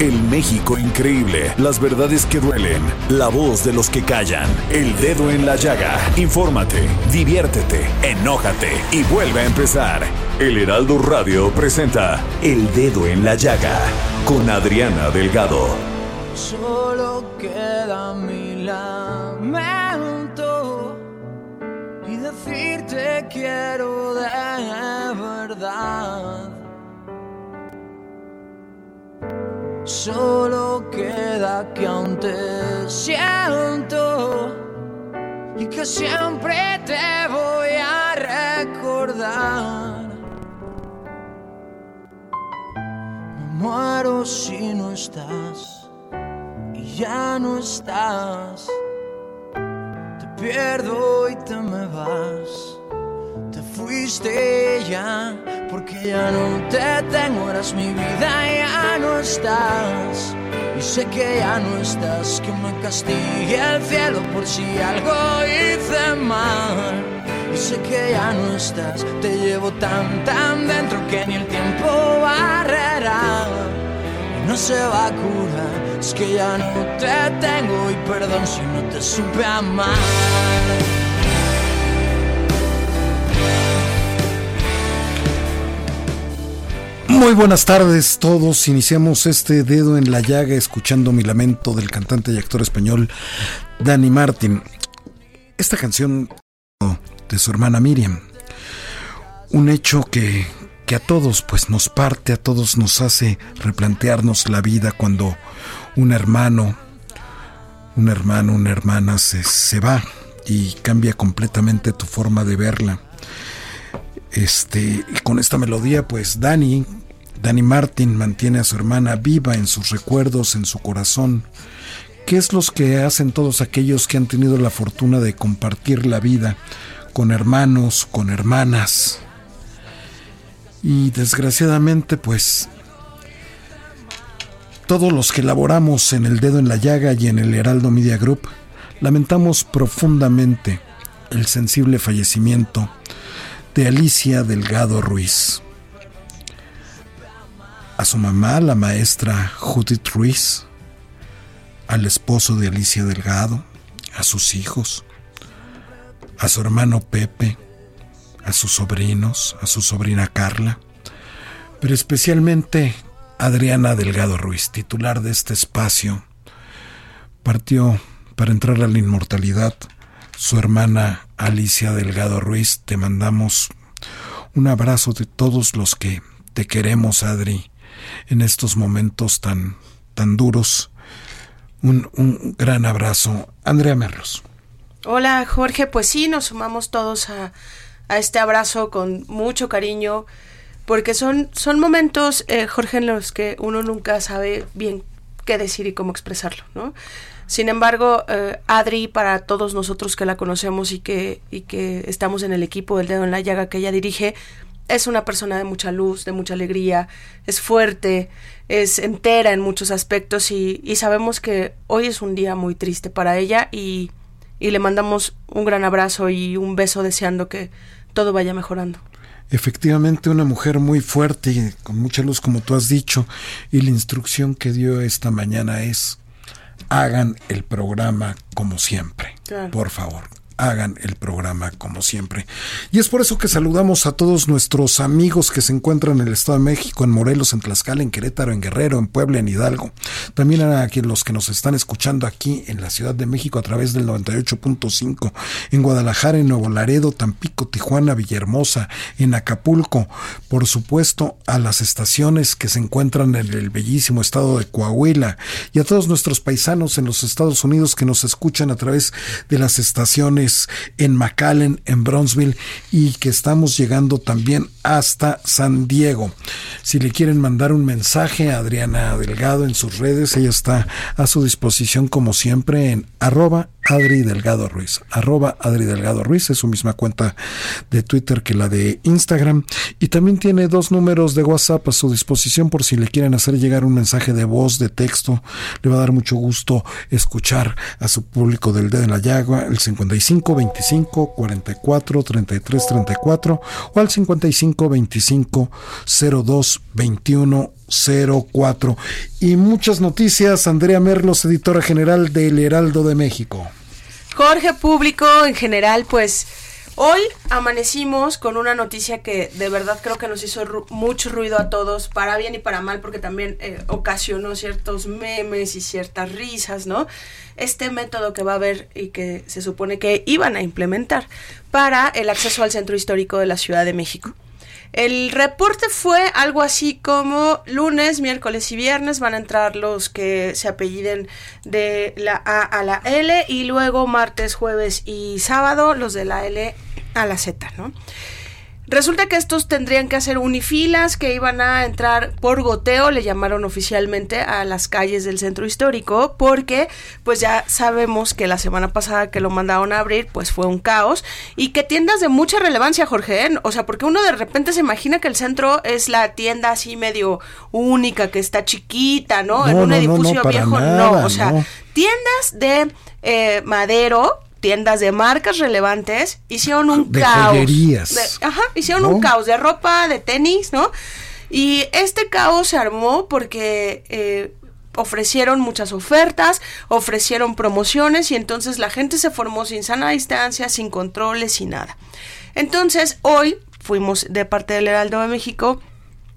El México increíble, las verdades que duelen, la voz de los que callan, el dedo en la llaga. Infórmate, diviértete, enójate y vuelve a empezar. El Heraldo Radio presenta El Dedo en la Llaga con Adriana Delgado. Solo queda mi lamento y decirte quiero de verdad. Solo queda que aún te siento y que siempre te voy a recordar. Me muero si no estás y ya no estás. Te pierdo y te me vas. Te fuiste ya porque ya no te tengo, eras mi vida, ya no estás. Y sé que ya no estás, que me castigue el cielo por si algo hice mal. Y sé que ya no estás, te llevo tan, tan dentro que ni el tiempo barrerá. Y no se va a curar, es que ya no te tengo y perdón si no te supe amar. Muy buenas tardes todos. Iniciamos este dedo en la llaga escuchando mi lamento del cantante y actor español Danny Martin. Esta canción de su hermana Miriam. Un hecho que, que a todos pues nos parte, a todos nos hace replantearnos la vida cuando un hermano, un hermano, una hermana se, se va y cambia completamente tu forma de verla. Este, y con esta melodía, pues Dani, Dani Martin mantiene a su hermana viva en sus recuerdos, en su corazón. ¿Qué es lo que hacen todos aquellos que han tenido la fortuna de compartir la vida con hermanos, con hermanas? Y desgraciadamente, pues, todos los que laboramos en el dedo en la llaga y en el Heraldo Media Group, lamentamos profundamente el sensible fallecimiento de Alicia Delgado Ruiz. A su mamá, la maestra Judith Ruiz, al esposo de Alicia Delgado, a sus hijos, a su hermano Pepe, a sus sobrinos, a su sobrina Carla, pero especialmente Adriana Delgado Ruiz, titular de este espacio, partió para entrar a la inmortalidad su hermana Alicia Delgado Ruiz. Te mandamos un abrazo de todos los que te queremos, Adri, en estos momentos tan, tan duros. Un, un gran abrazo. Andrea Merlos. Hola, Jorge. Pues sí, nos sumamos todos a, a este abrazo con mucho cariño, porque son, son momentos, eh, Jorge, en los que uno nunca sabe bien qué decir y cómo expresarlo, ¿no? Sin embargo, eh, Adri, para todos nosotros que la conocemos y que, y que estamos en el equipo del dedo en la llaga que ella dirige, es una persona de mucha luz, de mucha alegría, es fuerte, es entera en muchos aspectos y, y sabemos que hoy es un día muy triste para ella y, y le mandamos un gran abrazo y un beso deseando que todo vaya mejorando. Efectivamente, una mujer muy fuerte y con mucha luz, como tú has dicho, y la instrucción que dio esta mañana es hagan el programa como siempre. Claro. Por favor, hagan el programa como siempre. Y es por eso que saludamos a todos nuestros amigos que se encuentran en el Estado de México, en Morelos, en Tlaxcala, en Querétaro, en Guerrero, en Puebla, en Hidalgo. También a los que nos están escuchando aquí en la Ciudad de México a través del 98.5, en Guadalajara, en Nuevo Laredo, Tampico, Tijuana, Villahermosa, en Acapulco, por supuesto a las estaciones que se encuentran en el bellísimo estado de Coahuila y a todos nuestros paisanos en los Estados Unidos que nos escuchan a través de las estaciones en McAllen, en Bronzeville y que estamos llegando también hasta San Diego. Si le quieren mandar un mensaje a Adriana Delgado en sus redes, ella está a su disposición como siempre en arroba Adri Delgado Ruiz. Arroba Adri Delgado Ruiz es su misma cuenta de Twitter que la de Instagram. Y también tiene dos números de WhatsApp a su disposición por si le quieren hacer llegar un mensaje de voz, de texto. Le va a dar mucho gusto escuchar a su público del dedo en la llaga, el 55 25 44 33 34 o al 55 25 02 21 04. Y muchas noticias, Andrea Merlos, editora general del Heraldo de México. Jorge Público, en general, pues hoy amanecimos con una noticia que de verdad creo que nos hizo mucho ruido a todos, para bien y para mal, porque también eh, ocasionó ciertos memes y ciertas risas, ¿no? Este método que va a haber y que se supone que iban a implementar para el acceso al centro histórico de la Ciudad de México. El reporte fue algo así como lunes, miércoles y viernes van a entrar los que se apelliden de la A a la L y luego martes, jueves y sábado los de la L a la Z, ¿no? Resulta que estos tendrían que hacer unifilas que iban a entrar por goteo, le llamaron oficialmente a las calles del centro histórico, porque pues ya sabemos que la semana pasada que lo mandaron a abrir, pues fue un caos y que tiendas de mucha relevancia, Jorge, ¿eh? o sea, porque uno de repente se imagina que el centro es la tienda así medio única, que está chiquita, ¿no? en un edificio viejo, no, o sea, tiendas de eh, madero tiendas de marcas relevantes hicieron un caos. ajá, hicieron un caos de ropa, de tenis, ¿no? Y este caos se armó porque eh, ofrecieron muchas ofertas, ofrecieron promociones y entonces la gente se formó sin sana distancia, sin controles, sin nada. Entonces, hoy fuimos de parte del Heraldo de México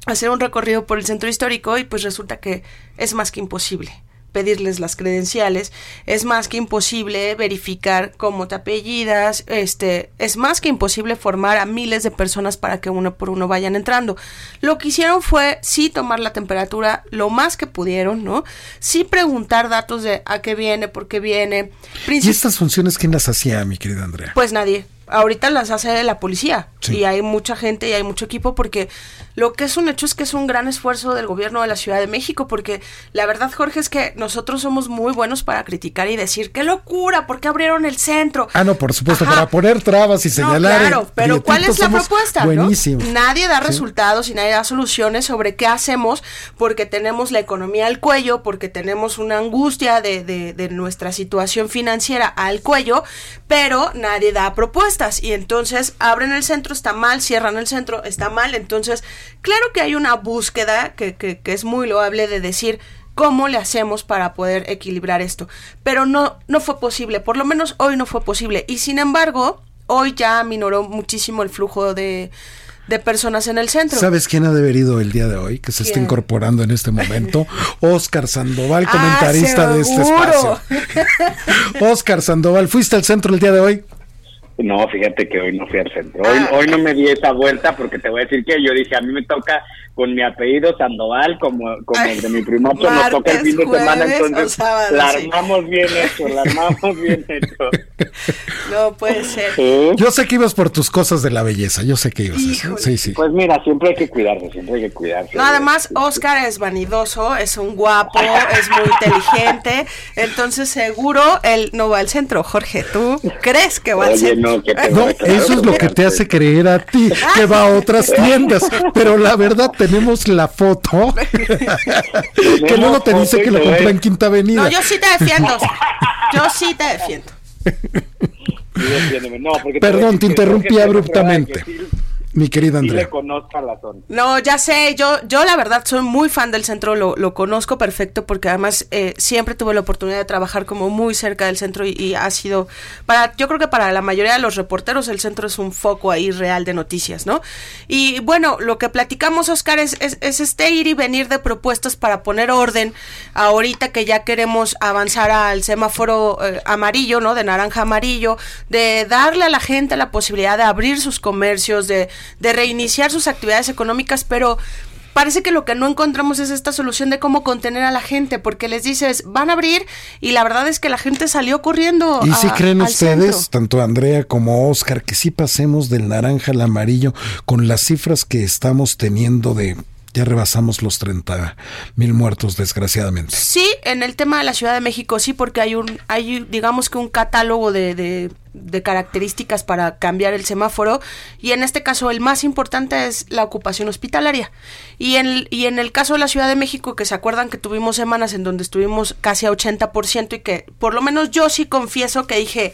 a hacer un recorrido por el centro histórico y pues resulta que es más que imposible pedirles las credenciales, es más que imposible verificar cómo te apellidas, este, es más que imposible formar a miles de personas para que uno por uno vayan entrando. Lo que hicieron fue sí tomar la temperatura lo más que pudieron, ¿no? Sí preguntar datos de a qué viene, por qué viene. ¿Y estas funciones quién las hacía, mi querida Andrea? Pues nadie ahorita las hace la policía y hay mucha gente y hay mucho equipo porque lo que es un hecho es que es un gran esfuerzo del gobierno de la Ciudad de México porque la verdad Jorge es que nosotros somos muy buenos para criticar y decir qué locura, ¿por qué abrieron el centro? Ah, no, por supuesto, para poner trabas y señalar. claro, pero ¿cuál es la propuesta? Buenísimo. Nadie da resultados y nadie da soluciones sobre qué hacemos porque tenemos la economía al cuello, porque tenemos una angustia de, de, de nuestra situación financiera al cuello, pero nadie da propuestas y entonces abren el centro, está mal, cierran el centro, está mal. Entonces, claro que hay una búsqueda que, que, es muy loable de decir cómo le hacemos para poder equilibrar esto. Pero no, no fue posible, por lo menos hoy no fue posible. Y sin embargo, hoy ya minoró muchísimo el flujo de, de personas en el centro. ¿Sabes quién ha deberido el día de hoy? Que se está incorporando en este momento. Oscar Sandoval, ah, comentarista de este espacio. Oscar Sandoval, ¿fuiste al centro el día de hoy? No, fíjate que hoy no fui al centro. Hoy, ah. hoy no me di esa vuelta porque te voy a decir que yo dije, a mí me toca con mi apellido Sandoval, como, como el de mi primo, nos toca el fin de semana, entonces la armamos bien hecho, la armamos bien hecho. No puede ser. Yo sé que ibas por tus cosas de la belleza, yo sé que ibas. Sí, sí. Pues mira, siempre hay que cuidarse, siempre hay que cuidarse. Nada más, Oscar es vanidoso, es un guapo, es muy inteligente, entonces seguro él no va al centro. Jorge, ¿tú crees que va al centro? No, eso es lo que te hace creer a ti, que va a otras tiendas, pero la verdad tenemos la foto que luego te dice que lo compró en Quinta Avenida. No, yo sí te defiendo. Yo sí te defiendo. Perdón, te interrumpí abruptamente. Mi querida Andrea. le conozco la zona. No, ya sé, yo, yo la verdad soy muy fan del centro, lo, lo conozco perfecto porque además eh, siempre tuve la oportunidad de trabajar como muy cerca del centro y, ha sido, para yo creo que para la mayoría de los reporteros el centro es un foco ahí real de noticias, ¿no? Y bueno, lo que platicamos, Oscar, es, es, este ir y venir de propuestas para poner orden ahorita que ya queremos avanzar al semáforo eh, amarillo, ¿no? De naranja amarillo, de darle a la gente la posibilidad de abrir sus comercios, de de reiniciar sus actividades económicas, pero parece que lo que no encontramos es esta solución de cómo contener a la gente, porque les dices, van a abrir y la verdad es que la gente salió corriendo. ¿Y si creen ustedes, tanto Andrea como Oscar, que sí pasemos del naranja al amarillo con las cifras que estamos teniendo de ya rebasamos los 30 mil muertos, desgraciadamente. Sí, en el tema de la Ciudad de México sí, porque hay un, hay digamos que un catálogo de, de, características para cambiar el semáforo y en este caso el más importante es la ocupación hospitalaria. Y en, y en el caso de la Ciudad de México, que se acuerdan que tuvimos semanas en donde estuvimos casi a 80% y que por lo menos yo sí confieso que dije,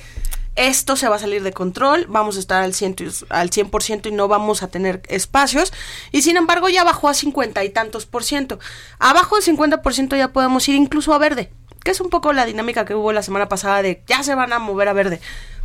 esto se va a salir de control, vamos a estar al 100%, al 100 y no vamos a tener espacios. Y sin embargo ya bajó a 50 y tantos por ciento. Abajo del 50 por ciento ya podemos ir incluso a verde, que es un poco la dinámica que hubo la semana pasada de ya se van a mover a verde.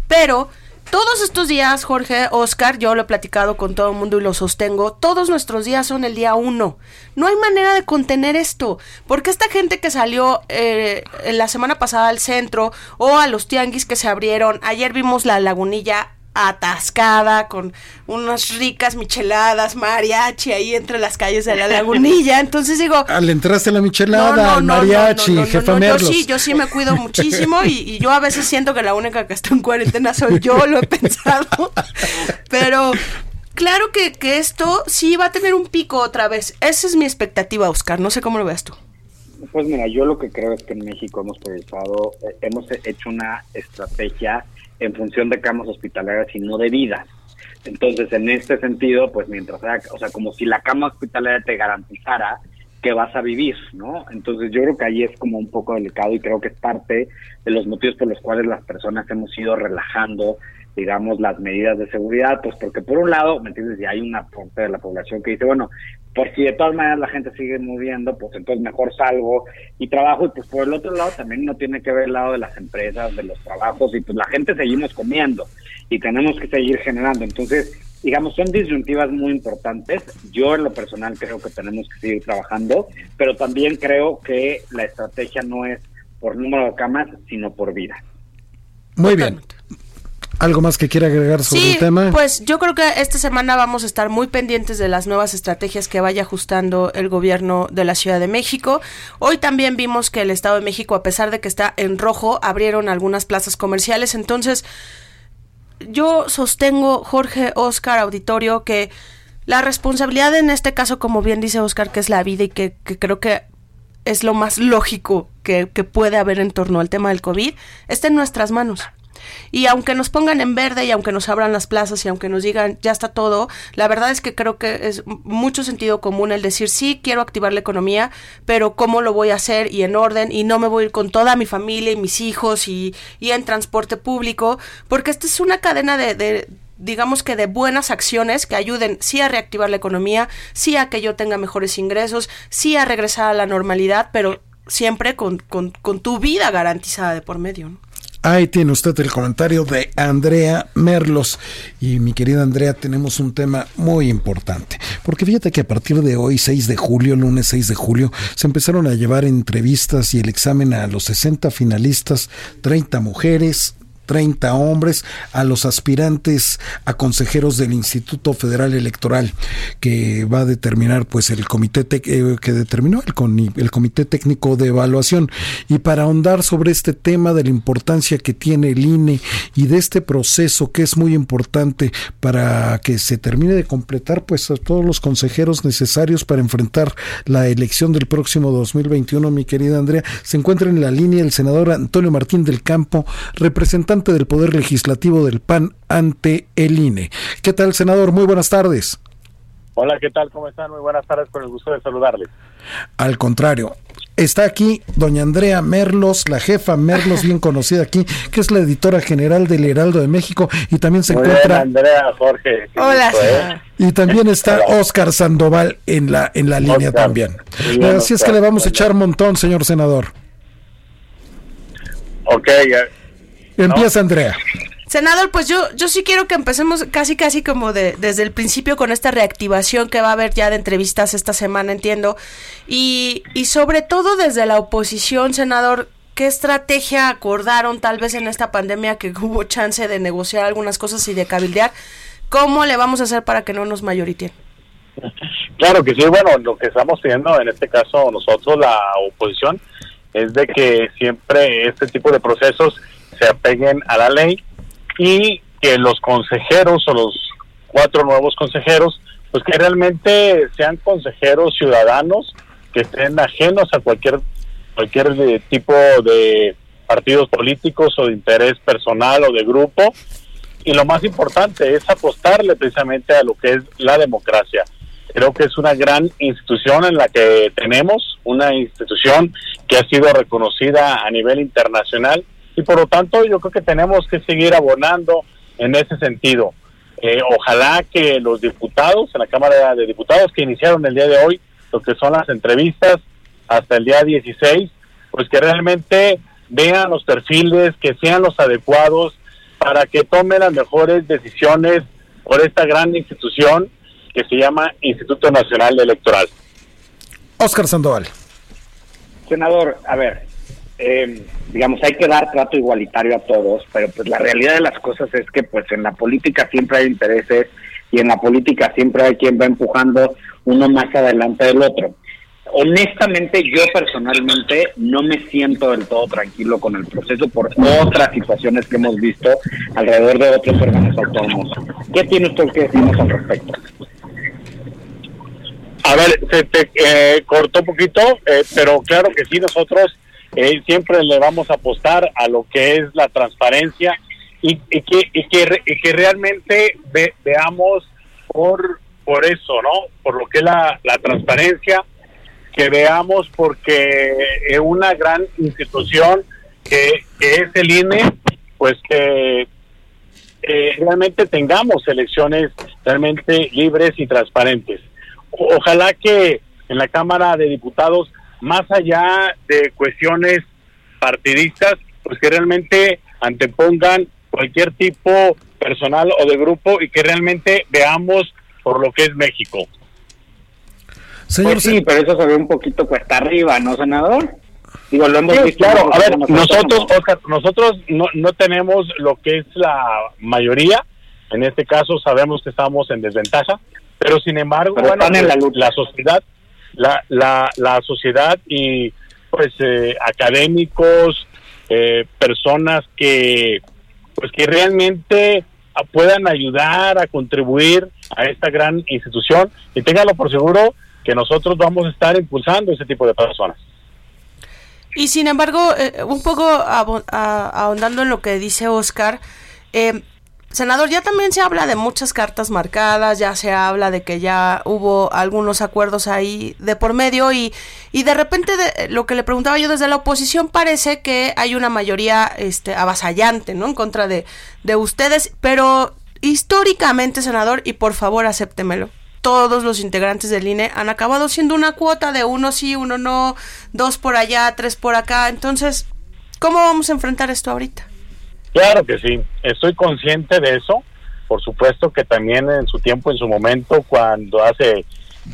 Pero todos estos días, Jorge, Oscar, yo lo he platicado con todo el mundo y lo sostengo, todos nuestros días son el día uno. No hay manera de contener esto, porque esta gente que salió eh, la semana pasada al centro o a los tianguis que se abrieron, ayer vimos la lagunilla atascada con unas ricas micheladas, mariachi ahí entre las calles de la lagunilla. Entonces digo. Al entraste la michelada, mariachi, jefa Yo sí, yo sí me cuido muchísimo y, y, yo a veces siento que la única que está en cuarentena soy yo, lo he pensado. Pero claro que, que esto sí va a tener un pico otra vez. Esa es mi expectativa, Oscar. No sé cómo lo veas tú. Pues mira, yo lo que creo es que en México hemos priorizado, eh, hemos hecho una estrategia en función de camas hospitalarias y no de vidas. Entonces, en este sentido, pues mientras sea, o sea, como si la cama hospitalaria te garantizara que vas a vivir, ¿no? Entonces yo creo que ahí es como un poco delicado y creo que es parte de los motivos por los cuales las personas hemos ido relajando, digamos, las medidas de seguridad, pues porque por un lado, ¿me entiendes? Y hay una parte de la población que dice, bueno, por si de todas maneras la gente sigue moviendo, pues entonces mejor salgo y trabajo. Y pues por el otro lado también no tiene que ver el lado de las empresas, de los trabajos, y pues la gente seguimos comiendo y tenemos que seguir generando. Entonces, digamos, son disyuntivas muy importantes. Yo en lo personal creo que tenemos que seguir trabajando, pero también creo que la estrategia no es por número de camas, sino por vida. Muy bien. ¿Algo más que quiera agregar sobre el tema? Pues yo creo que esta semana vamos a estar muy pendientes de las nuevas estrategias que vaya ajustando el gobierno de la Ciudad de México. Hoy también vimos que el Estado de México, a pesar de que está en rojo, abrieron algunas plazas comerciales. Entonces, yo sostengo, Jorge, Oscar, auditorio, que la responsabilidad en este caso, como bien dice Oscar, que es la vida y que, que creo que es lo más lógico que, que puede haber en torno al tema del COVID, está en nuestras manos. Y aunque nos pongan en verde y aunque nos abran las plazas y aunque nos digan ya está todo, la verdad es que creo que es mucho sentido común el decir sí, quiero activar la economía, pero cómo lo voy a hacer y en orden y no me voy a ir con toda mi familia y mis hijos y, y en transporte público, porque esta es una cadena de, de digamos que de buenas acciones que ayuden sí a reactivar la economía, sí a que yo tenga mejores ingresos, sí a regresar a la normalidad, pero siempre con, con, con tu vida garantizada de por medio. ¿no? Ahí tiene usted el comentario de Andrea Merlos. Y mi querida Andrea, tenemos un tema muy importante. Porque fíjate que a partir de hoy, 6 de julio, lunes 6 de julio, se empezaron a llevar entrevistas y el examen a los 60 finalistas, 30 mujeres, 30 hombres a los aspirantes a consejeros del Instituto Federal Electoral que va a determinar pues el comité eh, que determinó el, el comité técnico de evaluación. Y para ahondar sobre este tema de la importancia que tiene el INE y de este proceso que es muy importante para que se termine de completar pues a todos los consejeros necesarios para enfrentar la elección del próximo 2021 mi querida Andrea se encuentra en la línea el senador Antonio Martín del Campo representante del Poder Legislativo del PAN ante el INE. ¿Qué tal, senador? Muy buenas tardes. Hola, ¿qué tal? ¿Cómo están? Muy buenas tardes, con el gusto de saludarles. Al contrario, Está aquí doña Andrea Merlos, la jefa Merlos, bien conocida aquí, que es la editora general del Heraldo de México y también se encuentra Andrea Jorge. Hola. ¿eh? Y también está Oscar Sandoval en la en la línea también. Así es que le vamos a echar montón, señor senador. Ok. Empieza Andrea. Senador, pues yo, yo sí quiero que empecemos casi casi como de, desde el principio con esta reactivación que va a haber ya de entrevistas esta semana, entiendo. Y, y sobre todo desde la oposición, senador, ¿qué estrategia acordaron tal vez en esta pandemia que hubo chance de negociar algunas cosas y de cabildear? ¿Cómo le vamos a hacer para que no nos mayoriten? Claro que sí, bueno, lo que estamos pidiendo en este caso nosotros, la oposición, es de que siempre este tipo de procesos se apeguen a la ley y que los consejeros o los cuatro nuevos consejeros, pues que realmente sean consejeros ciudadanos que estén ajenos a cualquier cualquier tipo de partidos políticos o de interés personal o de grupo. Y lo más importante es apostarle precisamente a lo que es la democracia. Creo que es una gran institución en la que tenemos, una institución que ha sido reconocida a nivel internacional y por lo tanto yo creo que tenemos que seguir abonando en ese sentido. Eh, ojalá que los diputados en la Cámara de Diputados que iniciaron el día de hoy, lo que son las entrevistas hasta el día 16, pues que realmente vean los perfiles, que sean los adecuados para que tomen las mejores decisiones por esta gran institución que se llama Instituto Nacional Electoral. Oscar Sandoval. Senador, a ver, eh, digamos, hay que dar trato igualitario a todos, pero pues la realidad de las cosas es que pues en la política siempre hay intereses y en la política siempre hay quien va empujando uno más adelante del otro. Honestamente, yo personalmente no me siento del todo tranquilo con el proceso por otras situaciones que hemos visto alrededor de otros órganos autónomos. ¿Qué tiene usted que decirnos al respecto? A ver, se te eh, cortó un poquito, eh, pero claro que sí, nosotros eh, siempre le vamos a apostar a lo que es la transparencia y, que, y que, que, realmente veamos por, por eso, ¿no? Por lo que es la, transparencia, que veamos porque es una gran institución que, es el INE, pues que realmente tengamos elecciones realmente libres y transparentes. Ojalá que en la Cámara de Diputados más allá de cuestiones partidistas, pues que realmente antepongan cualquier tipo personal o de grupo y que realmente veamos por lo que es México. Señor, pues sí, pero eso se ve un poquito cuesta arriba, ¿no, senador? Digo, lo hemos visto. Claro, a ver, nosotros, Oscar, nosotros no, no tenemos lo que es la mayoría. En este caso sabemos que estamos en desventaja, pero sin embargo, bueno, la, la sociedad la, la, la sociedad y pues eh, académicos, eh, personas que pues que realmente puedan ayudar a contribuir a esta gran institución y téngalo por seguro que nosotros vamos a estar impulsando ese tipo de personas. Y sin embargo, eh, un poco ahondando en lo que dice Oscar, eh, Senador, ya también se habla de muchas cartas marcadas, ya se habla de que ya hubo algunos acuerdos ahí de por medio y, y de repente lo que le preguntaba yo desde la oposición parece que hay una mayoría este, avasallante, ¿no? En contra de, de ustedes, pero históricamente, senador, y por favor acéptemelo, todos los integrantes del INE han acabado siendo una cuota de uno sí, uno no, dos por allá, tres por acá. Entonces, ¿cómo vamos a enfrentar esto ahorita? Claro que sí, estoy consciente de eso. Por supuesto que también en su tiempo, en su momento, cuando hace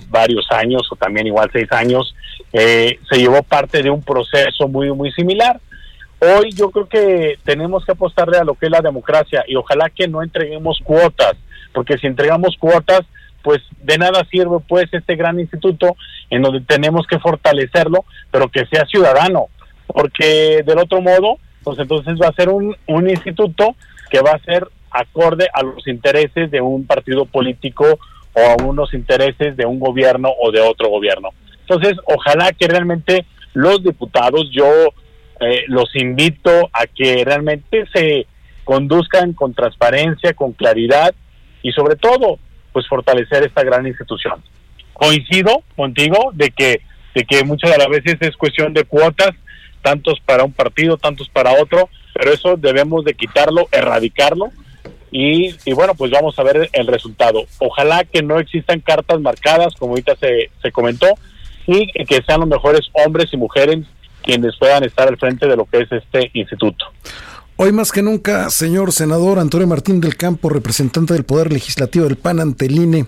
varios años o también igual seis años, eh, se llevó parte de un proceso muy, muy similar. Hoy yo creo que tenemos que apostarle a lo que es la democracia y ojalá que no entreguemos cuotas, porque si entregamos cuotas, pues de nada sirve pues este gran instituto en donde tenemos que fortalecerlo, pero que sea ciudadano, porque del otro modo pues entonces va a ser un, un instituto que va a ser acorde a los intereses de un partido político o a unos intereses de un gobierno o de otro gobierno. Entonces, ojalá que realmente los diputados, yo eh, los invito a que realmente se conduzcan con transparencia, con claridad y sobre todo, pues fortalecer esta gran institución. Coincido contigo de que de que muchas de las veces es cuestión de cuotas, tantos para un partido, tantos para otro, pero eso debemos de quitarlo, erradicarlo y, y, bueno, pues vamos a ver el resultado. Ojalá que no existan cartas marcadas, como ahorita se, se comentó, y que sean los mejores hombres y mujeres quienes puedan estar al frente de lo que es este instituto. Hoy más que nunca, señor senador Antonio Martín del Campo, representante del Poder Legislativo del PAN ante INE,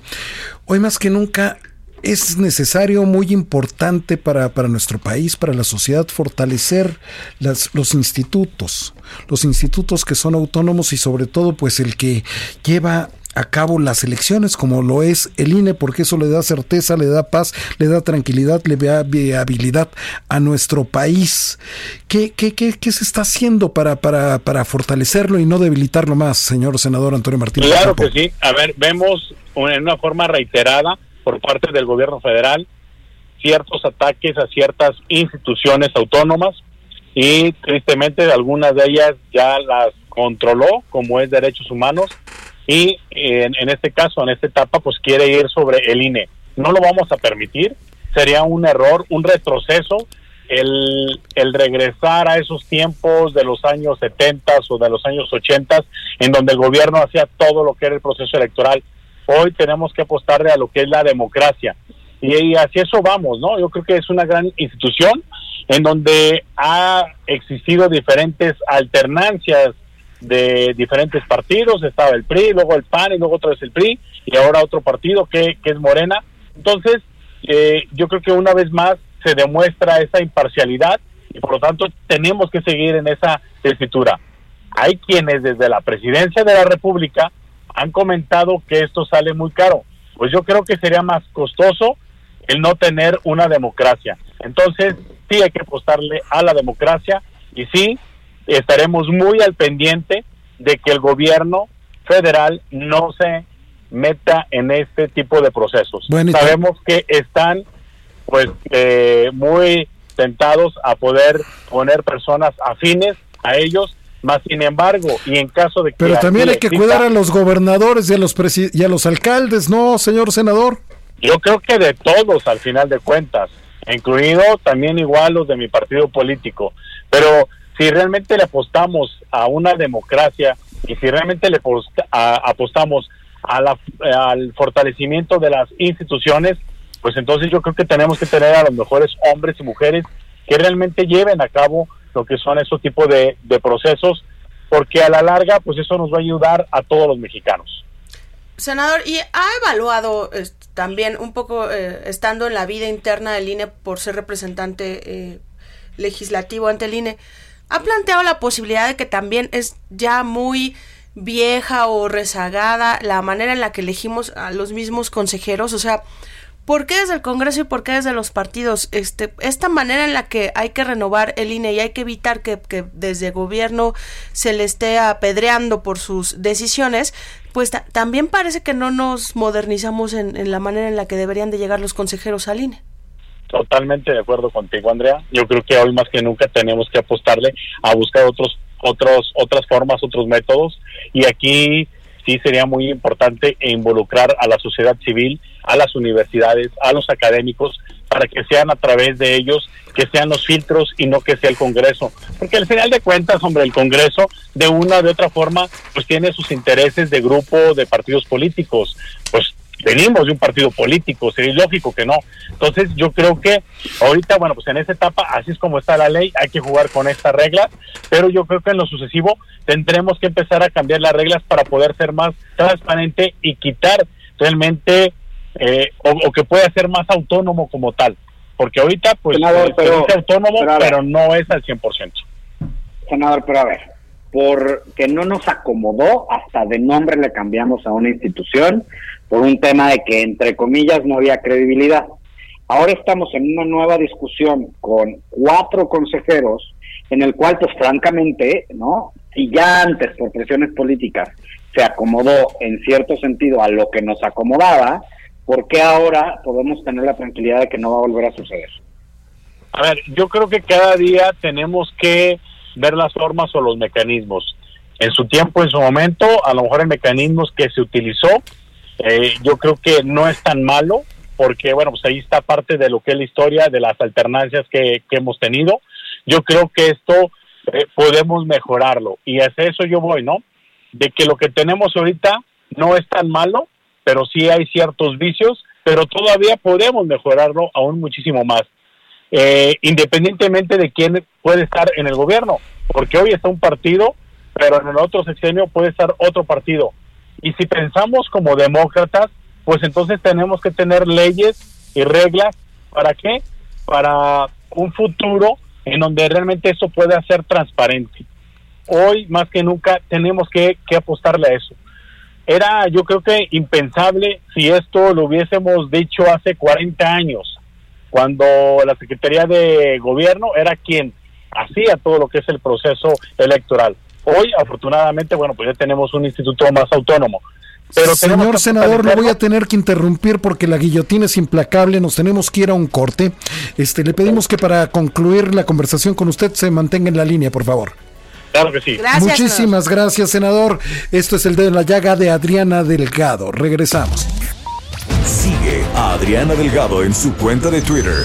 hoy más que nunca es necesario, muy importante para, para, nuestro país, para la sociedad, fortalecer las, los institutos, los institutos que son autónomos y sobre todo pues el que lleva a cabo las elecciones como lo es el INE porque eso le da certeza, le da paz, le da tranquilidad, le da viabilidad a nuestro país. ¿Qué, qué, qué, qué se está haciendo para, para, para fortalecerlo y no debilitarlo más, señor senador Antonio Martínez? Claro que sí. A ver, vemos en una forma reiterada por parte del gobierno federal ciertos ataques a ciertas instituciones autónomas y tristemente algunas de ellas ya las controló, como es derechos humanos, y en, en, este caso, en esta etapa, pues quiere ir sobre el INE. No lo vamos a permitir, sería un error, un retroceso el, el regresar a esos tiempos de los años 70 o de los años 80 en donde el gobierno hacía todo lo que era el proceso electoral Hoy tenemos que apostarle a lo que es la democracia. Y, así eso vamos, ¿no? Yo creo que es una gran institución en donde ha existido diferentes alternancias de diferentes partidos, estaba el PRI, luego el PAN y luego otra vez el PRI y ahora otro partido que, que es Morena. Entonces, eh, yo creo que una vez más se demuestra esa imparcialidad y por lo tanto tenemos que seguir en esa escritura. Hay quienes desde la presidencia de la República han comentado que esto sale muy caro. Pues yo creo que sería más costoso el no tener una democracia. Entonces, sí hay que apostarle a la democracia y sí estaremos muy al pendiente de que el gobierno federal no se meta en este tipo de procesos. Sabemos que están pues eh, muy tentados a poder poner personas afines a ellos más sin embargo, y en caso de que... Pero también hay que cuidar a los gobernadores y a los, y a los alcaldes, ¿no, señor senador? Yo creo que de todos, al final de cuentas, incluido también igual los de mi partido político. Pero si realmente le apostamos a una democracia y si realmente le apostamos a la, al fortalecimiento de las instituciones, pues entonces yo creo que tenemos que tener a los mejores hombres y mujeres que realmente lleven a cabo lo que son esos tipos de, procesos, porque a la larga, pues eso nos va a ayudar a todos los mexicanos. Senador, ¿y ha evaluado también un poco, eh, estando en la vida interna del INE por ser representante eh, legislativo ante el INE, ha planteado la posibilidad de que también es ya muy vieja o rezagada la manera en la que elegimos a los mismos consejeros? O sea, ¿Por qué desde el Congreso y por qué desde los partidos? Este, esta manera en la que hay que renovar el INE y hay que evitar que, que desde el gobierno se le esté apedreando por sus decisiones, pues también parece que no nos modernizamos en, en, la manera en la que deberían de llegar los consejeros al INE. Totalmente de acuerdo contigo, Andrea. Yo creo que hoy más que nunca tenemos que apostarle a buscar otros, otros, otras formas, otros métodos. Y aquí sí sería muy importante involucrar a la sociedad civil, a las universidades, a los académicos, para que sean a través de ellos, que sean los filtros y no que sea el Congreso. Porque al final de cuentas, hombre, el Congreso, de una u de otra forma, pues tiene sus intereses de grupo, de partidos políticos. Pues venimos de un partido político, sería lógico que no. Entonces yo creo que ahorita, bueno, pues en esta etapa, así es como está la ley, hay que jugar con esta regla, pero yo creo que en lo sucesivo tendremos que empezar a cambiar las reglas para poder ser más transparente y quitar realmente, eh, o, que pueda ser más autónomo como tal. Porque ahorita, pues, Senador, pero, es autónomo, pero, no es al 100%. Senador, pero a ver, porque no nos acomodó, hasta de nombre le cambiamos a una institución, por un tema de que, entre comillas, no había credibilidad. Ahora estamos en una nueva discusión con cuatro consejeros, en el cual, pues francamente, ¿no? Si ya antes, por presiones políticas, se acomodó en cierto sentido a lo que nos acomodaba, ¿por qué ahora podemos tener la tranquilidad de que no va a volver a suceder? A ver, yo creo que cada día tenemos que ver las formas o los mecanismos. En su tiempo, en su momento, a lo mejor el mecanismo que se utilizó eh, yo creo que no es tan malo porque bueno, pues ahí está parte de lo que es la historia de las alternancias que, hemos tenido. Yo creo que esto eh, podemos mejorarlo y hacia eso yo voy, ¿no? De que lo que tenemos ahorita no es tan malo, pero sí hay ciertos vicios, pero todavía podemos mejorarlo aún muchísimo más, eh, independientemente de quién puede estar en el gobierno, porque hoy está un partido, pero en el otro sexenio puede estar otro partido. Y si pensamos como demócratas, pues entonces tenemos que tener leyes y reglas. ¿Para qué? Para un futuro en donde realmente eso pueda ser transparente. Hoy más que nunca tenemos que, que apostarle a eso. Era yo creo que impensable si esto lo hubiésemos dicho hace 40 años, cuando la Secretaría de Gobierno era quien hacía todo lo que es el proceso electoral. Hoy, afortunadamente, bueno, pues ya tenemos un instituto más autónomo. Pero Señor senador, lo voy a tener que interrumpir porque la guillotina es implacable, nos tenemos que ir a un corte. Este, le pedimos que para concluir la conversación con usted se mantenga en la línea, por favor. Claro que sí. Muchísimas gracias, senador. Esto es el de la llaga de Adriana Delgado. Regresamos. Sigue a Adriana Delgado en su cuenta de Twitter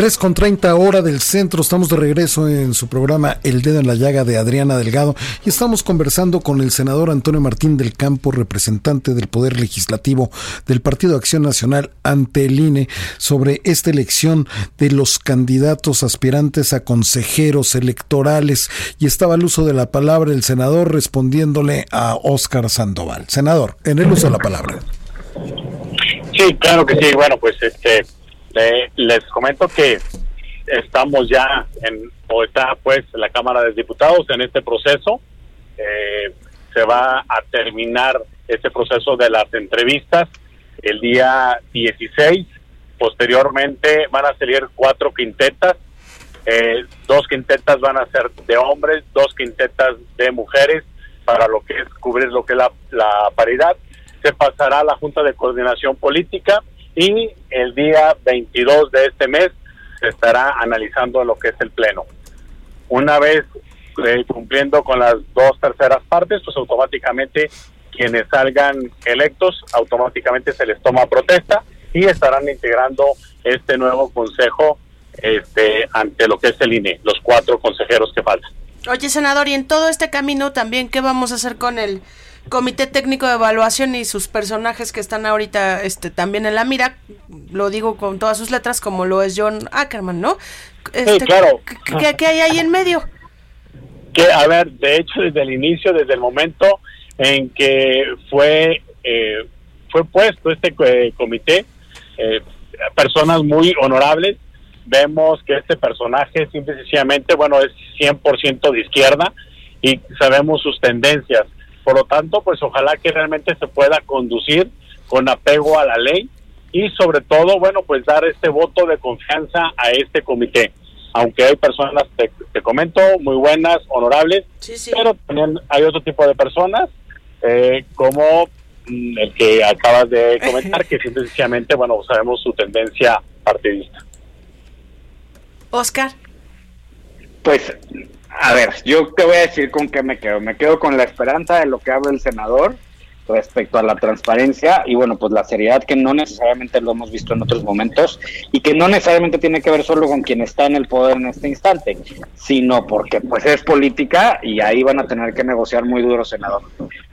3 con 30 hora del centro, estamos de regreso en su programa El Dedo en la Llaga de Adriana Delgado y estamos conversando con el senador Antonio Martín del Campo, representante del Poder Legislativo del Partido Acción Nacional ante el INE, sobre esta elección de los candidatos aspirantes a consejeros electorales y estaba al uso de la palabra el senador respondiéndole a Óscar Sandoval. Senador, en el uso de la palabra. Sí, claro que sí. Bueno, pues este les comento que estamos ya en, o está pues la Cámara de Diputados en este proceso. Eh, se va a terminar este proceso de las entrevistas el día 16. Posteriormente van a salir cuatro quintetas. Eh, dos quintetas van a ser de hombres, dos quintetas de mujeres para lo que es cubrir lo que es la, la paridad. Se pasará a la Junta de Coordinación Política y el día 22 de este mes se estará analizando lo que es el Pleno. Una vez eh, cumpliendo con las dos terceras partes, pues automáticamente quienes salgan electos, automáticamente se les toma protesta y estarán integrando este nuevo consejo este, ante lo que es el INE, los cuatro consejeros que faltan. Oye, senador, y en todo este camino también, ¿qué vamos a hacer con el Comité Técnico de Evaluación y sus personajes que están ahorita este, también en la mira, lo digo con todas sus letras, como lo es John Ackerman, ¿no? Este, claro. ¿qué, hay ahí en medio? Que, a ver, de hecho, desde el inicio, desde el momento en que fue, eh, fue puesto este eh, comité, eh, personas muy honorables, vemos que este personaje simple y sencillamente, bueno, es 100% de izquierda y sabemos sus tendencias por lo tanto, pues ojalá que realmente se pueda conducir con apego a la ley y sobre todo, bueno, pues dar este voto de confianza a este comité. Aunque hay personas, te, comento, muy buenas, honorables, pero también hay otro tipo de personas, eh, como mm, el que acabas de comentar, que sencillamente, bueno, sabemos su tendencia partidista. Oscar. Pues a ver, yo te voy a decir con qué me quedo. Me quedo con la esperanza de lo que habla el senador respecto a la transparencia y bueno, pues la seriedad que no necesariamente lo hemos visto en otros momentos y que no necesariamente tiene que ver solo con quien está en el poder en este instante, sino porque pues es política y ahí van a tener que negociar muy duro, senador.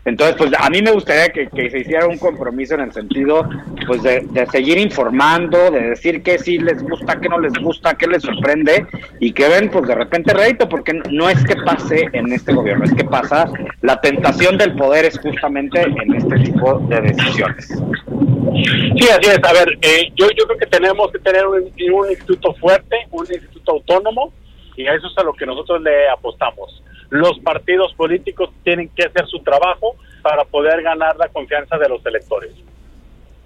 Entonces, pues a mí me gustaría que, se hiciera un compromiso en el sentido pues de, seguir informando, de decir que sí les gusta, que no les gusta, que les sorprende y que ven pues de repente rédito, porque no es que pase en este gobierno, es que pasa, la tentación del poder es justamente en este tipo de decisiones. Sí, así es. A ver, eh, yo, yo creo que tenemos que tener un, instituto fuerte, un instituto autónomo, y a eso es a lo que nosotros le apostamos. Los partidos políticos tienen que hacer su trabajo para poder ganar la confianza de los electores.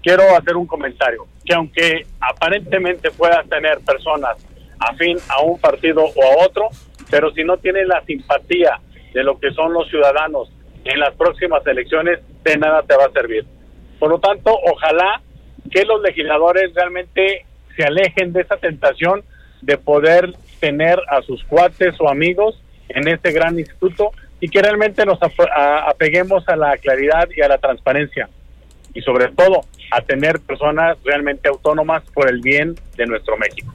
quiero hacer un comentario, que aunque aparentemente puedas tener personas afín a un partido o a otro, pero si no tienen la simpatía de lo que son los ciudadanos en las próximas elecciones, de nada te va a servir. Por lo tanto, ojalá que los legisladores realmente se alejen de esa tentación de poder tener a sus cuates o amigos en este gran instituto y que realmente nos apeguemos a la claridad y a la transparencia y sobre todo a tener personas realmente autónomas por el bien de nuestro México.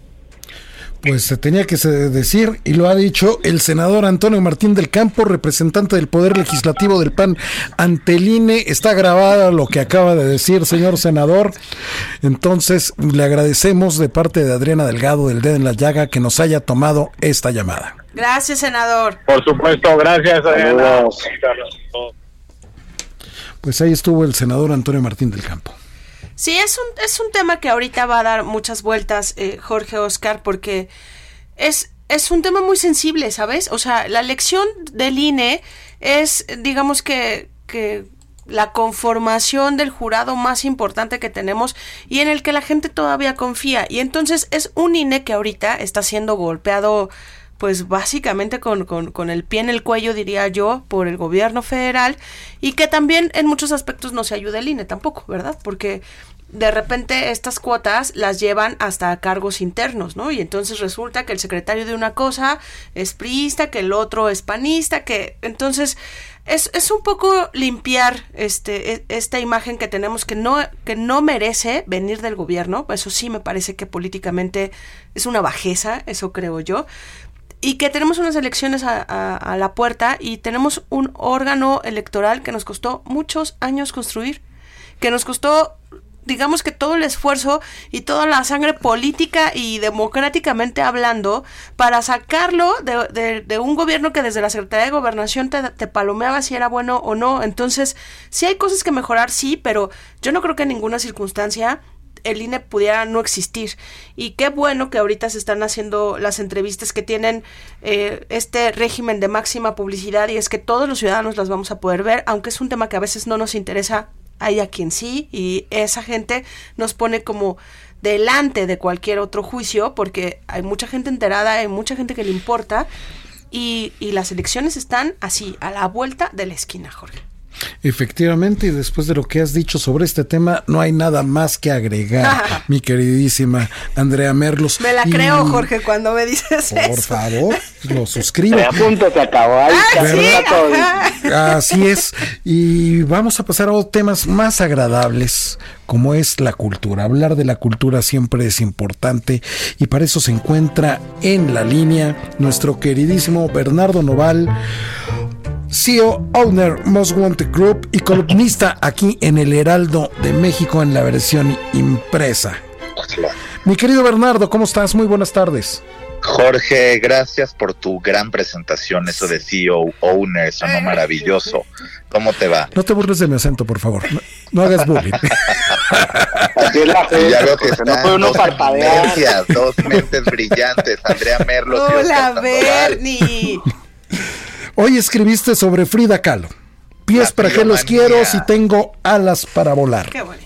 Pues se tenía que decir, y lo ha dicho el senador Antonio Martín del Campo, representante del Poder Legislativo del PAN ante el INE. Está grabado lo que acaba de decir, señor senador. Entonces, le agradecemos de parte de Adriana Delgado del Dedo en la Llaga que nos haya tomado esta llamada. Gracias, senador. Por supuesto, gracias, Adriana. Pues ahí estuvo el senador Antonio Martín del Campo. Sí, es un, es un tema que ahorita va a dar muchas vueltas, eh, Jorge Oscar, porque es, es un tema muy sensible, ¿sabes? O sea, la elección del INE es, digamos que, que la conformación del jurado más importante que tenemos y en el que la gente todavía confía. Y entonces es un INE que ahorita está siendo golpeado pues básicamente con, con, con, el pie en el cuello, diría yo, por el gobierno federal y que también en muchos aspectos no se ayuda el INE tampoco, ¿verdad? Porque de repente estas cuotas las llevan hasta cargos internos, ¿no? Y entonces resulta que el secretario de una cosa es priista, que el otro es panista, que entonces es, es un poco limpiar este, e, esta imagen que tenemos que no, que no merece venir del gobierno, eso sí me parece que políticamente es una bajeza, eso creo yo, y que tenemos unas elecciones a, la puerta y tenemos un órgano electoral que nos costó muchos años construir, que nos costó digamos que todo el esfuerzo y toda la sangre política y democráticamente hablando para sacarlo de, un gobierno que desde la Secretaría de Gobernación te, te, palomeaba si era bueno o no. Entonces, sí hay cosas que mejorar, sí, pero yo no creo que en ninguna circunstancia el INE pudiera no existir. Y qué bueno que ahorita se están haciendo las entrevistas que tienen eh, este régimen de máxima publicidad y es que todos los ciudadanos las vamos a poder ver, aunque es un tema que a veces no nos interesa, hay a quien sí, y esa gente nos pone como delante de cualquier otro juicio, porque hay mucha gente enterada, hay mucha gente que le importa, y, y las elecciones están así, a la vuelta de la esquina, Jorge. Efectivamente, y después de lo que has dicho sobre este tema, no hay nada más que agregar, mi queridísima Andrea Merlos. Me la creo, Jorge, cuando me dices eso. Por favor, lo suscribo. A punto se acabó. Ahí ah, Así es. Y vamos a pasar a temas más agradables, como es la cultura. Hablar de la cultura siempre es importante y para eso se encuentra en la línea nuestro queridísimo Bernardo Noval CEO, owner, Most Wanted Group y columnista aquí en el Heraldo de México en la versión impresa. Mi querido Bernardo, ¿cómo estás? Muy buenas tardes. Jorge, gracias por tu gran presentación, eso de CEO, owner, sonó maravilloso. ¿Cómo te va? No te burles de mi acento, por favor. No, hagas bullying. Así es la fe, ya veo que no puede uno parpadear. Dos mentes brillantes, Andrea Merlos Hola, Bernie. Hoy escribiste sobre Frida Kahlo. Pies para que los quiero si tengo alas para volar. Qué bonito.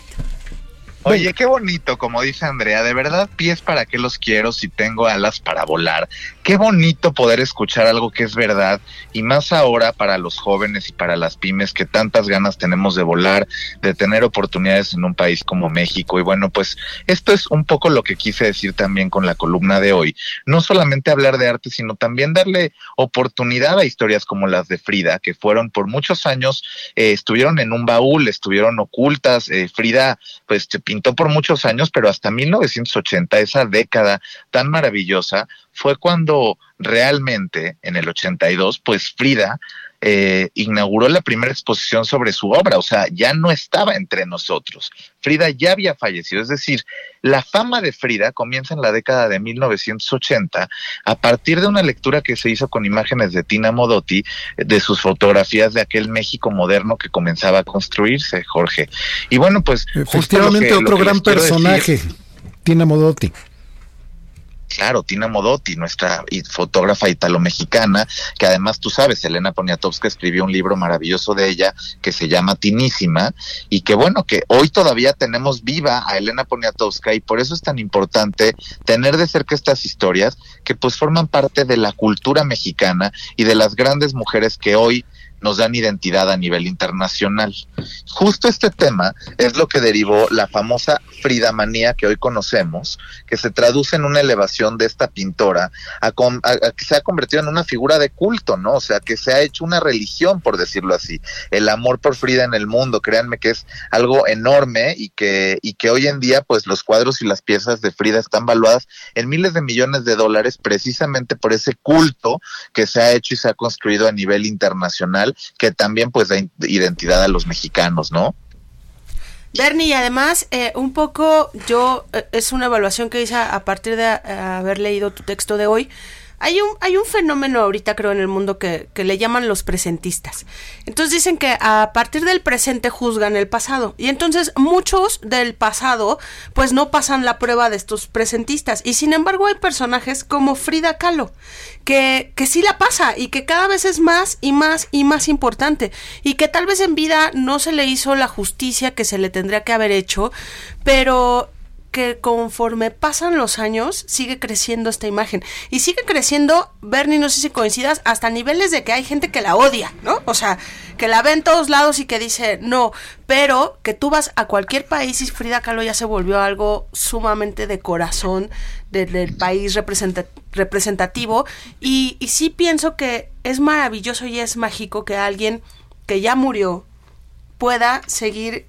Oye, qué bonito, como dice Andrea, de verdad, pies para qué los quiero si tengo alas para volar. Qué bonito poder escuchar algo que es verdad y más ahora para los jóvenes y para las pymes que tantas ganas tenemos de volar, de tener oportunidades en un país como México. Y bueno, pues esto es un poco lo que quise decir también con la columna de hoy. No solamente hablar de arte, sino también darle oportunidad a historias como las de Frida, que fueron por muchos años, eh, estuvieron en un baúl, estuvieron ocultas. Eh, Frida, pues pintó por muchos años, pero hasta 1980, esa década tan maravillosa, fue cuando realmente, en el 82, pues Frida eh, inauguró la primera exposición sobre su obra, o sea, ya no estaba entre nosotros. Frida ya había fallecido, es decir, la fama de Frida comienza en la década de 1980 a partir de una lectura que se hizo con imágenes de Tina Modotti de sus fotografías de aquel México moderno que comenzaba a construirse, Jorge. Y bueno, pues efectivamente otro gran personaje, Tina Modotti. Claro, Tina Modotti, nuestra fotógrafa italo-mexicana, que además tú sabes, Elena Poniatowska escribió un libro maravilloso de ella que se llama Tinísima y que bueno, que hoy todavía tenemos viva a Elena Poniatowska y por eso es tan importante tener de cerca estas historias que pues forman parte de la cultura mexicana y de las grandes mujeres que hoy nos dan identidad a nivel internacional. Justo este tema es lo que derivó la famosa Frida Manía que hoy conocemos, que se traduce en una elevación de esta pintora a, que se ha convertido en una figura de culto, ¿no? O sea, que se ha hecho una religión, por decirlo así. El amor por Frida en el mundo, créanme que es algo enorme y que, y que hoy en día, pues los cuadros y las piezas de Frida están valuadas en miles de millones de dólares precisamente por ese culto que se ha hecho y se ha construido a nivel internacional que también pues da identidad a los mexicanos, ¿no? Bernie, además, eh, un poco yo, eh, es una evaluación que hice a partir de eh, haber leído tu texto de hoy, hay un, hay un fenómeno ahorita, creo, en el mundo que, que, le llaman los presentistas. Entonces dicen que a partir del presente juzgan el pasado. Y entonces muchos del pasado, pues no pasan la prueba de estos presentistas. Y sin embargo hay personajes como Frida Kahlo, que, que sí la pasa y que cada vez es más y más y más importante. Y que tal vez en vida no se le hizo la justicia que se le tendría que haber hecho, pero que conforme pasan los años sigue creciendo esta imagen y sigue creciendo, Bernie, no sé si coincidas, hasta niveles de que hay gente que la odia, ¿no? O sea, que la ve en todos lados y que dice no, pero que tú vas a cualquier país y Frida Kahlo ya se volvió algo sumamente de corazón del país representativo y, y sí pienso que es maravilloso y es mágico que alguien que ya murió pueda seguir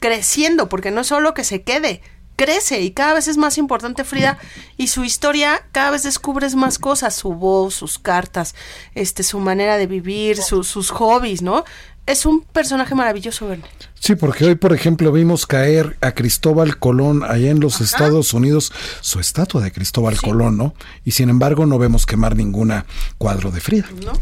creciendo, porque no es solo que se quede, crece y cada vez es más importante Frida y su historia cada vez descubres más cosas, su voz, sus cartas, este, su manera de vivir, sus hobbies, ¿no? Es un personaje maravilloso, Verne. Sí, porque hoy, por ejemplo, vimos caer a Cristóbal Colón allá en los Estados Unidos, su estatua de Cristóbal Colón, ¿no? Y sin embargo no vemos quemar ninguna cuadro de Frida. ¿No?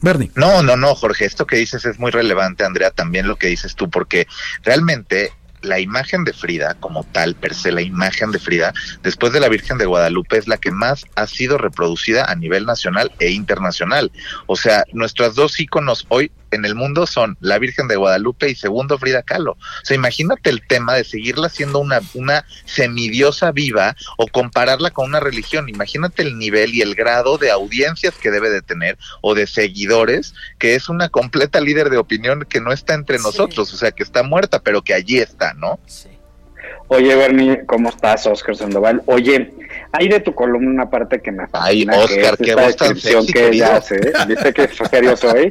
Bernie. No, no, no, Jorge, esto que dices es muy relevante, Andrea, también lo que dices tú, porque realmente la imagen de Frida como tal, per se, la imagen de Frida, después de la Virgen de Guadalupe, es la que más ha sido reproducida a nivel nacional e internacional. O sea, nuestras dos íconos hoy en el mundo son la Virgen de Guadalupe y segundo Frida Kahlo. O sea, imagínate el tema de seguirla siendo una, una semidiosa viva o compararla con una religión. Imagínate el nivel y el grado de audiencias que debe de tener o de seguidores, que es una completa líder de opinión que no está entre nosotros, o sea, que está muerta, pero que allí está, ¿no? Sí. Oye, Bernie, ¿cómo estás, Oscar Sandoval? Oye, hay de tu columna una parte que me fascina. Ay, Oscar, que es esta descripción que ella hace. ¿eh? ¿Viste que serio soy?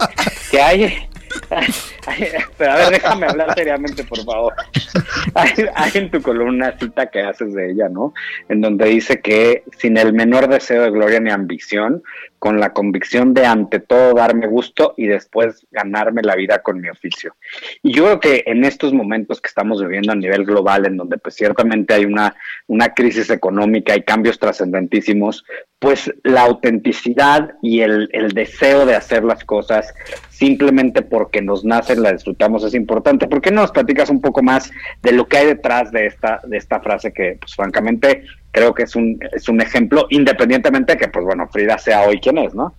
que hay pero a ver, déjame hablar seriamente, por favor. Hay, en tu columna una cita que haces de ella, ¿no? En donde dice que sin el menor deseo de gloria ni ambición, con la convicción de ante todo darme gusto y después ganarme la vida con mi oficio. Y yo creo que en estos momentos que estamos viviendo a nivel global, en donde pues ciertamente hay una, una crisis económica y cambios trascendentísimos, pues la autenticidad y el, el deseo de hacer las cosas simplemente porque nos la disfrutamos, es importante. ¿Por qué no nos platicas un poco más de lo que hay detrás de esta, de esta frase que, pues francamente, creo que es un, es un ejemplo, independientemente de que, pues bueno, Frida sea hoy quien es, ¿no?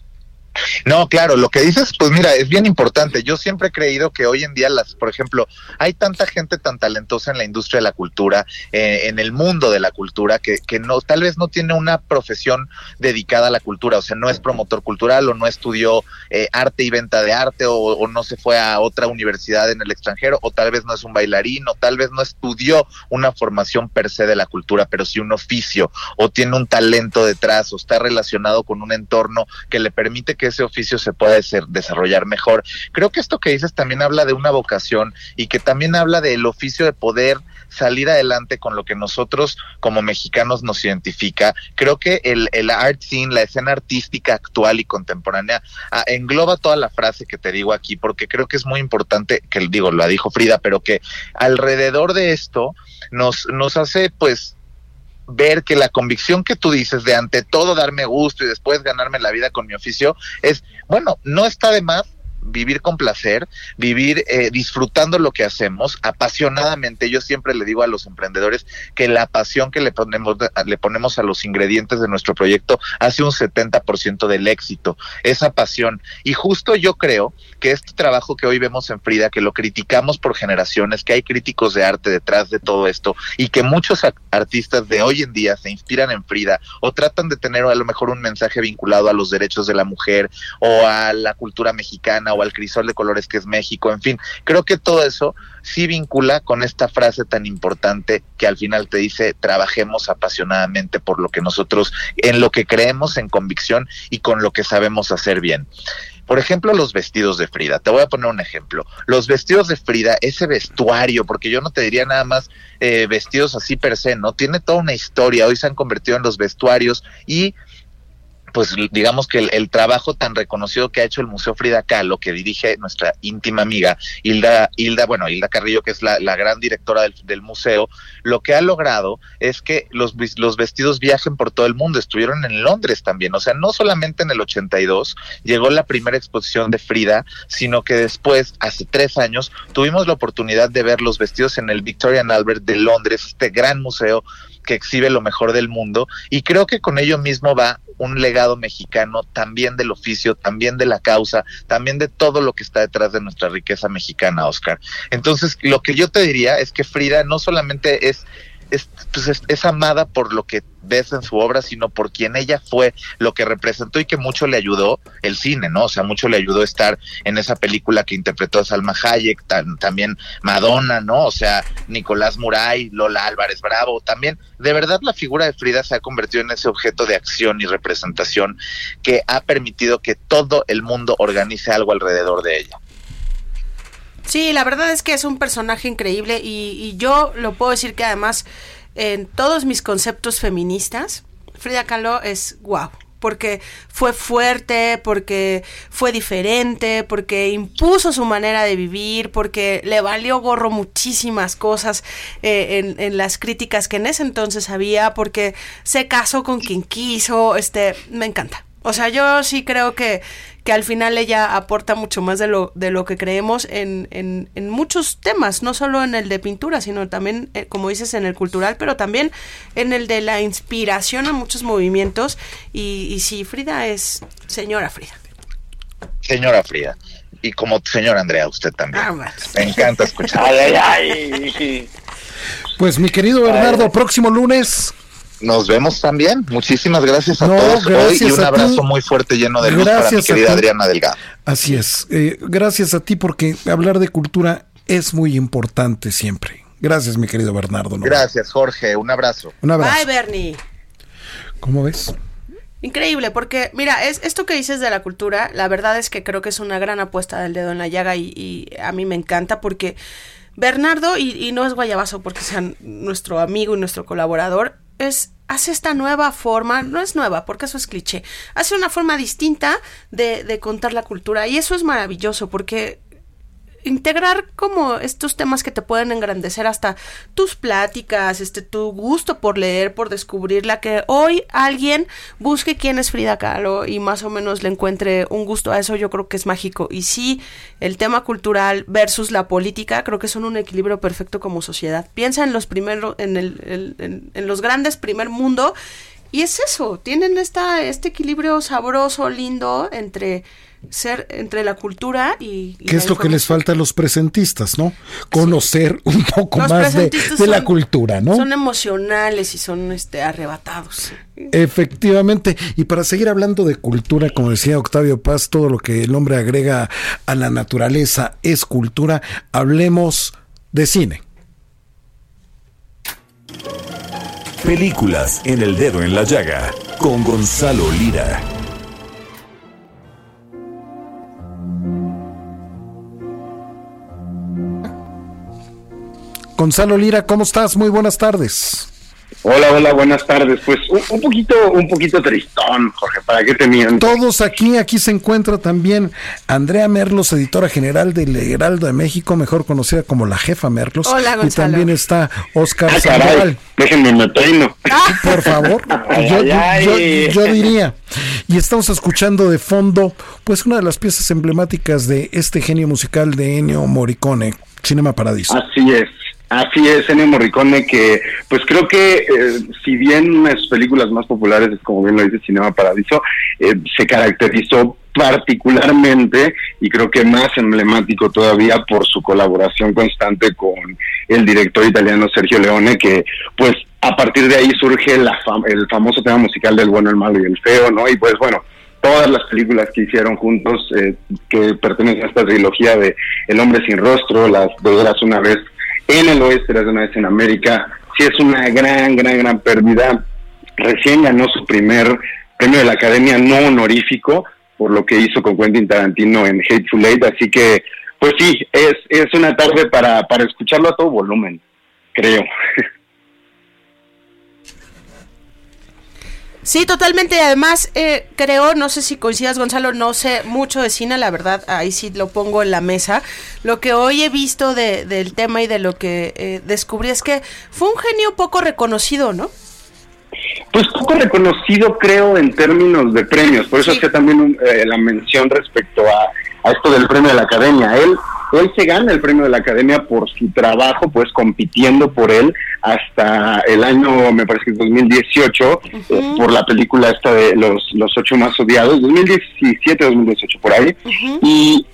No, claro, lo que dices, pues mira, es bien importante. Yo siempre he creído que hoy en día, las, por ejemplo, hay tanta gente tan talentosa en la industria de la cultura, eh, en el mundo de la cultura, que, que no, tal vez no tiene una profesión dedicada a la cultura, o sea, no es promotor cultural o no estudió eh, arte y venta de arte o, o, no se fue a otra universidad en el extranjero o tal vez no es un bailarín o tal vez no estudió una formación per se de la cultura, pero sí un oficio o tiene un talento detrás o está relacionado con un entorno que le permite que ese oficio se pueda desarrollar mejor. Creo que esto que dices también habla de una vocación y que también habla del oficio de poder salir adelante con lo que nosotros como mexicanos nos identifica. Creo que el, el art scene, la escena artística actual y contemporánea, ah, engloba toda la frase que te digo aquí, porque creo que es muy importante, que digo, la dijo Frida, pero que alrededor de esto nos, nos hace pues ver que la convicción que tú dices de ante todo darme gusto y después ganarme la vida con mi oficio es, bueno, no está de más vivir con placer, vivir eh, disfrutando lo que hacemos apasionadamente. Yo siempre le digo a los emprendedores que la pasión que le ponemos, le ponemos a los ingredientes de nuestro proyecto hace un 70% del éxito, esa pasión. Y justo yo creo que este trabajo que hoy vemos en Frida, que lo criticamos por generaciones, que hay críticos de arte detrás de todo esto y que muchos artistas de hoy en día se inspiran en Frida o tratan de tener a lo mejor un mensaje vinculado a los derechos de la mujer o a la cultura mexicana o al crisol de colores que es México, en fin, creo que todo eso sí vincula con esta frase tan importante que al final te dice trabajemos apasionadamente por lo que nosotros, en lo que creemos en convicción y con lo que sabemos hacer bien. Por ejemplo, los vestidos de Frida. Te voy a poner un ejemplo. Los vestidos de Frida, ese vestuario, porque yo no te diría nada más eh, vestidos así per se, ¿no? Tiene toda una historia. Hoy se han convertido en los vestuarios y pues digamos que el, trabajo tan reconocido que ha hecho el Museo Frida Kahlo, que dirige nuestra íntima amiga Hilda, Hilda bueno, Hilda Carrillo, que es la, gran directora del, museo, lo que ha logrado es que los, los vestidos viajen por todo el mundo. Estuvieron en Londres también, o sea, no solamente en el 82 llegó la primera exposición de Frida, sino que después, hace tres años, tuvimos la oportunidad de ver los vestidos en el Victorian Albert de Londres, este gran museo que exhibe lo mejor del mundo y creo que con ello mismo va un legado mexicano también del oficio, también de la causa, también de todo lo que está detrás de nuestra riqueza mexicana, Oscar. Entonces, lo que yo te diría es que Frida no solamente es pues, es, es, amada por lo que ves en su obra, sino por quien ella fue, lo que representó y que mucho le ayudó el cine, ¿no? O sea, mucho le ayudó estar en esa película que interpretó Salma Hayek, también Madonna, ¿no? O sea, Nicolás Muray, Lola Álvarez Bravo, también, de verdad la figura de Frida se ha convertido en ese objeto de acción y representación que ha permitido que todo el mundo organice algo alrededor de ella. Sí, la verdad es que es un personaje increíble y, yo lo puedo decir que además en todos mis conceptos feministas, Frida Kahlo es guau. porque fue fuerte, porque fue diferente, porque impuso su manera de vivir, porque le valió gorro muchísimas cosas eh, en, en, las críticas que en ese entonces había, porque se casó con quien quiso, este, me encanta. O sea, yo sí creo que, que al final ella aporta mucho más de lo, de lo que creemos en, en, en muchos temas, no solo en el de pintura, sino también, eh, como dices, en el cultural, pero también en el de la inspiración a muchos movimientos. Y, y sí, Frida es señora Frida. Señora Frida. Y como señora Andrea, usted también. Ah, Me encanta escuchar. Pues mi querido Bernardo, próximo lunes nos vemos también. Muchísimas gracias a todos hoy y un abrazo muy fuerte lleno de luz para mi querida Adriana Delgado. Así es. Eh, gracias a ti porque hablar de cultura es muy importante siempre. Gracias, mi querido Bernardo. Gracias, Jorge. Un abrazo. Un abrazo. Bye, Bernie. ¿Cómo ves? Increíble, porque mira, es esto que dices de la cultura, la verdad es que creo que es una gran apuesta del dedo en la llaga y, y a mí me encanta porque Bernardo, y, y, no es guayabazo porque sea nuestro amigo y nuestro colaborador, es hace esta nueva forma, no es nueva porque eso es cliché, hace una forma distinta de, de contar la cultura y eso es maravilloso porque integrar como estos temas que te pueden engrandecer hasta tus pláticas, este tu gusto por leer, por descubrirla, que hoy alguien busque quién es Frida Kahlo y más o menos le encuentre un gusto a eso, yo creo que es mágico. Y sí, el tema cultural versus la política, creo que son un equilibrio perfecto como sociedad. Piensa en los primeros, en, el, en, en los grandes primer mundo y es eso, tienen esta, este equilibrio sabroso, lindo entre ser entre la cultura y... ¿Qué es lo que les falta a los presentistas, no? Conocer un poco más de, la cultura, ¿no? Son emocionales y son este, arrebatados. Efectivamente, y para seguir hablando de cultura, como decía Octavio Paz, todo lo que el hombre agrega a la naturaleza es cultura, hablemos de cine. Películas en el dedo en la llaga con Gonzalo Lira. Gonzalo Lira, ¿cómo estás? Muy buenas tardes. Hola, hola, buenas tardes. Pues un, poquito, un poquito tristón, Jorge, ¿para qué te Todos aquí, aquí se encuentra también Andrea Merlos, editora general del Heraldo de México, mejor conocida como la jefa Merlos. Hola, Y también está Oscar ah, Sandoval. Déjenme me peino. Por favor, yo, yo, diría. Y estamos escuchando de fondo, pues una de las piezas emblemáticas de este genio musical de Ennio Morricone, Cinema Paradiso. Así es. Así es, Ennio Morricone, que pues creo que eh, si bien una de sus películas más populares es como bien lo dice Cinema Paradiso, eh, se caracterizó particularmente y creo que más emblemático todavía por su colaboración constante con el director italiano Sergio Leone, que pues a partir de ahí surge la el famoso tema musical del bueno, el malo y el feo, ¿no? Y pues bueno, todas las películas que hicieron juntos eh, que pertenecen a esta trilogía de El hombre sin rostro, Las dos una vez en el oeste, de una vez en América. Sí es una gran, gran, gran pérdida. Recién ganó su primer premio de la Academia no honorífico por lo que hizo con Quentin Tarantino en Hateful Eight, así que pues sí, es, es una tarde para, para escucharlo a todo volumen, creo. Sí, totalmente. Además, eh, creo, no sé si coincidas, Gonzalo, no sé mucho de cine, la verdad, ahí sí lo pongo en la mesa. Lo que hoy he visto de, del tema y de lo que eh, descubrí es que fue un genio poco reconocido, ¿no? Pues poco reconocido, creo, en términos de premios. Por eso hacía también eh, la mención respecto a, a esto del premio de la academia. Él él se gana el premio de la Academia por su trabajo, pues compitiendo por él hasta el año, me parece que es 2018, eh, por la película esta de los, los ocho más odiados, 2017, 2018, por ahí. y,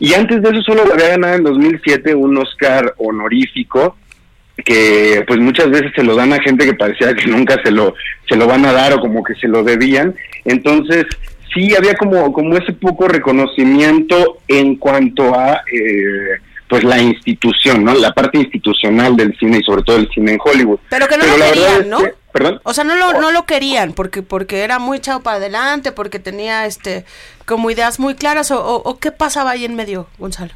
y antes de eso solo había ganado en 2007 un Oscar honorífico que pues muchas veces se lo dan a gente que parecía que nunca se lo se lo van a dar o como que se lo debían. Entonces sí había como, como ese poco reconocimiento en cuanto a eh, pues la institución, ¿no? La parte institucional del cine y sobre todo el cine en Hollywood. Pero que no lo querían, ¿no? ¿Perdón? O sea, no lo, no lo querían porque porque era muy echado para adelante, porque tenía este como ideas muy claras o, o qué pasaba ahí en medio, Gonzalo.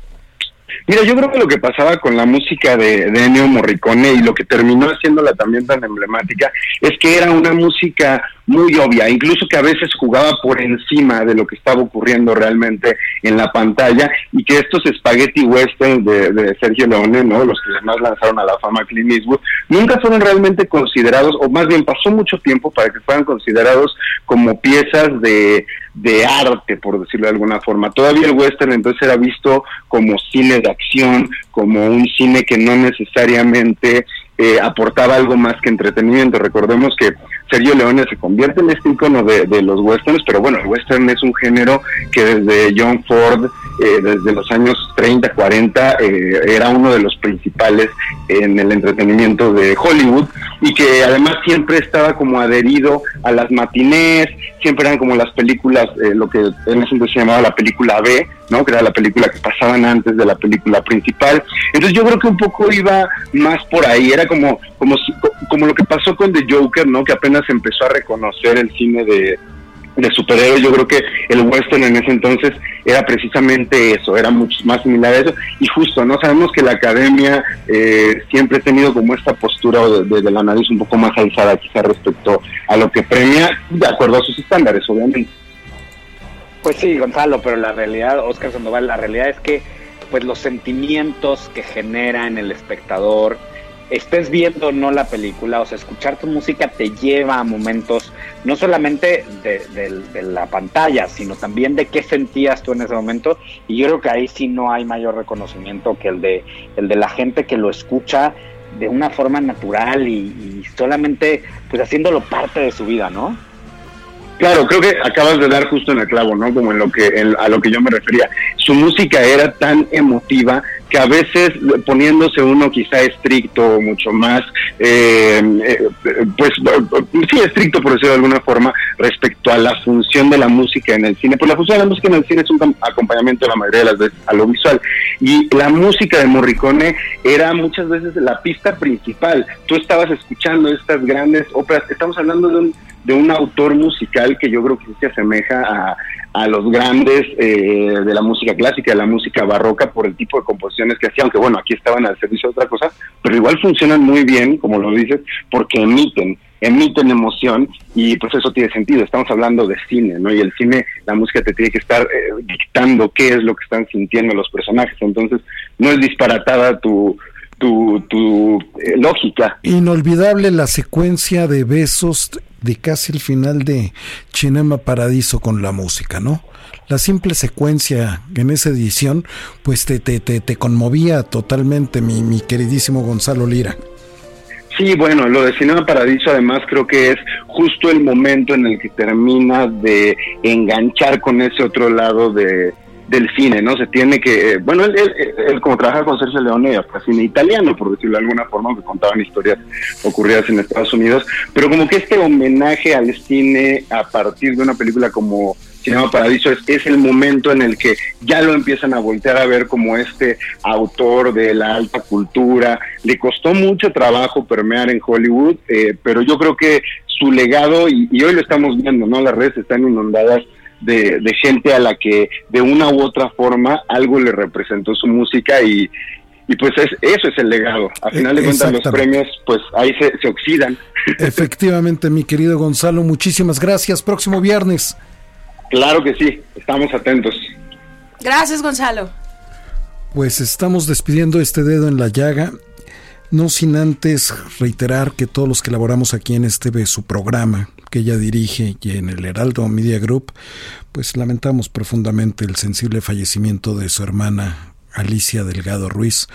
Mira, yo creo que lo que pasaba con la música de, de Morricone y lo que terminó haciéndola también tan emblemática es que era una música muy obvia, incluso que a veces jugaba por encima de lo que estaba ocurriendo realmente en la pantalla y que estos spaghetti western de, Sergio Leone, ¿no? los que además lanzaron a la fama Clint Eastwood, nunca fueron realmente considerados, o más bien pasó mucho tiempo para que fueran considerados como piezas de, de arte, por decirlo de alguna forma. Todavía el western entonces era visto como cine de acción, como un cine que no necesariamente eh, aportaba algo más que entretenimiento. Recordemos que Sergio Leone se convierte en este icono de, los westerns, pero bueno, el western es un género que desde John Ford, eh, desde los años 30, 40, eh, era uno de los principales en el entretenimiento de Hollywood y que además siempre estaba como adherido a las matinés, siempre eran como las películas, eh, lo que en ese entonces se llamaba la película B, ¿no? que era la película que pasaban antes de la película principal. Entonces yo creo que un poco iba más por ahí, era como, como, como lo que pasó con The Joker, ¿no? que apenas empezó a reconocer el cine de, de superhéroes, yo creo que el western en ese entonces era precisamente eso, era mucho más similar a eso, y justo, ¿no? Sabemos que la academia eh, siempre ha tenido como esta postura de, la nariz un poco más alzada quizá respecto a lo que premia, de acuerdo a sus estándares, obviamente. Pues sí, Gonzalo, pero la realidad, Oscar Sandoval, la realidad es que pues los sentimientos que genera en el espectador, estés viendo o no la película, o sea, escuchar tu música te lleva a momentos no solamente de, la pantalla, sino también de qué sentías tú en ese momento. Y yo creo que ahí sí no hay mayor reconocimiento que el de, el de la gente que lo escucha de una forma natural y, y solamente pues haciéndolo parte de su vida, ¿no? Claro, creo que acabas de dar justo en el clavo, ¿no? Como en lo que a lo que yo me refería. Su música era tan emotiva que a veces poniéndose uno quizá estricto, mucho más, eh, eh, pues sí estricto por decirlo de alguna forma, respecto a la función de la música en el cine. Pues la función de la música en el cine es un acompañamiento la mayoría de las veces a lo visual. Y la música de Morricone era muchas veces la pista principal. Tú estabas escuchando estas grandes óperas, estamos hablando de un, de un autor musical que yo creo que se asemeja a a los grandes eh, de la música clásica, de la música barroca, por el tipo de composiciones que hacían, aunque bueno, aquí estaban al servicio de otra cosa, pero igual funcionan muy bien, como lo dices, porque emiten, emiten emoción y pues eso tiene sentido, estamos hablando de cine, ¿no? Y el cine, la música te tiene que estar eh, dictando qué es lo que están sintiendo los personajes, entonces no es disparatada tu, tu, tu eh, lógica. Inolvidable la secuencia de besos de casi el final de Cinema Paradiso con la música, ¿no? La simple secuencia en esa edición, pues te, te, te, te conmovía totalmente, mi, mi queridísimo Gonzalo Lira. Sí, bueno, lo de Cinema Paradiso además creo que es justo el momento en el que termina de enganchar con ese otro lado de, del cine, ¿no? Se tiene que, bueno, él, él, como trabaja con Sergio Leone, fue cine italiano, por decirlo de alguna forma, que contaban historias ocurridas en Estados Unidos, pero como que este homenaje al cine a partir de una película como Cinema Paradiso es, es, el momento en el que ya lo empiezan a voltear a ver como este autor de la alta cultura. Le costó mucho trabajo permear en Hollywood, eh, pero yo creo que su legado, y, y hoy lo estamos viendo, ¿no? Las redes están inundadas de, gente a la que de una u otra forma algo le representó su música y, y pues es, eso es el legado. A final de cuentas los premios pues ahí se, se oxidan. Efectivamente, mi querido Gonzalo, muchísimas gracias. Próximo viernes. Claro que sí, estamos atentos. Gracias, Gonzalo. Pues estamos despidiendo este dedo en la llaga, no sin antes reiterar que todos los que elaboramos aquí en este su programa, que ella dirige y en el Heraldo Media Group, pues lamentamos profundamente el sensible fallecimiento de su hermana Alicia Delgado Ruiz,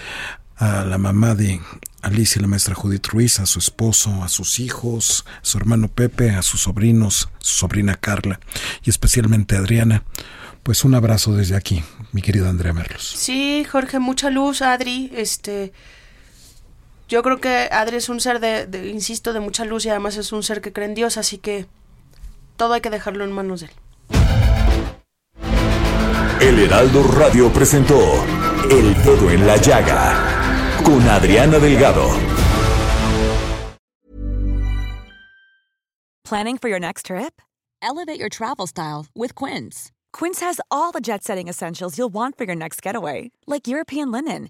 a la mamá de Alicia, la maestra Judith Ruiz, a su esposo, a sus hijos, a su hermano Pepe, a sus sobrinos, su sobrina Carla y especialmente a Adriana. Pues un abrazo desde aquí, mi querido Andrea Merlos. Sí, Jorge, mucha luz, Adri. Este, yo creo que Adri es un ser de, insisto, de mucha luz y además es un ser que cree en Dios, así que todo hay que dejarlo en manos de él. El Heraldo Radio presentó El Dedo en la Llaga con Adriana Delgado. Planning for your next trip? Elevate your travel style with Quince. Quince has all the jet setting essentials you'll want for your next getaway, like European linen